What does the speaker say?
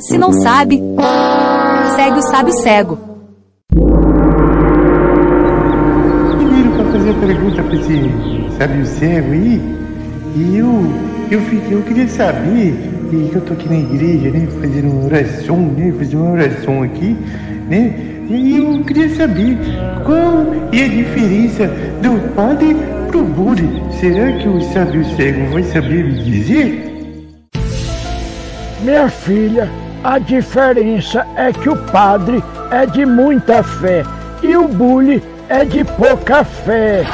Se não sabe, segue o sábio cego. Primeiro para fazer a pergunta para esse sábio cego aí, e eu, eu, eu queria saber, e eu tô aqui na igreja, né, fazendo uma oração, né, fazendo uma oração aqui, né, e eu queria saber qual é a diferença do padre pro Buddy. Será que o sábio cego vai saber me dizer? Minha filha, a diferença é que o padre é de muita fé e o bully é de pouca fé.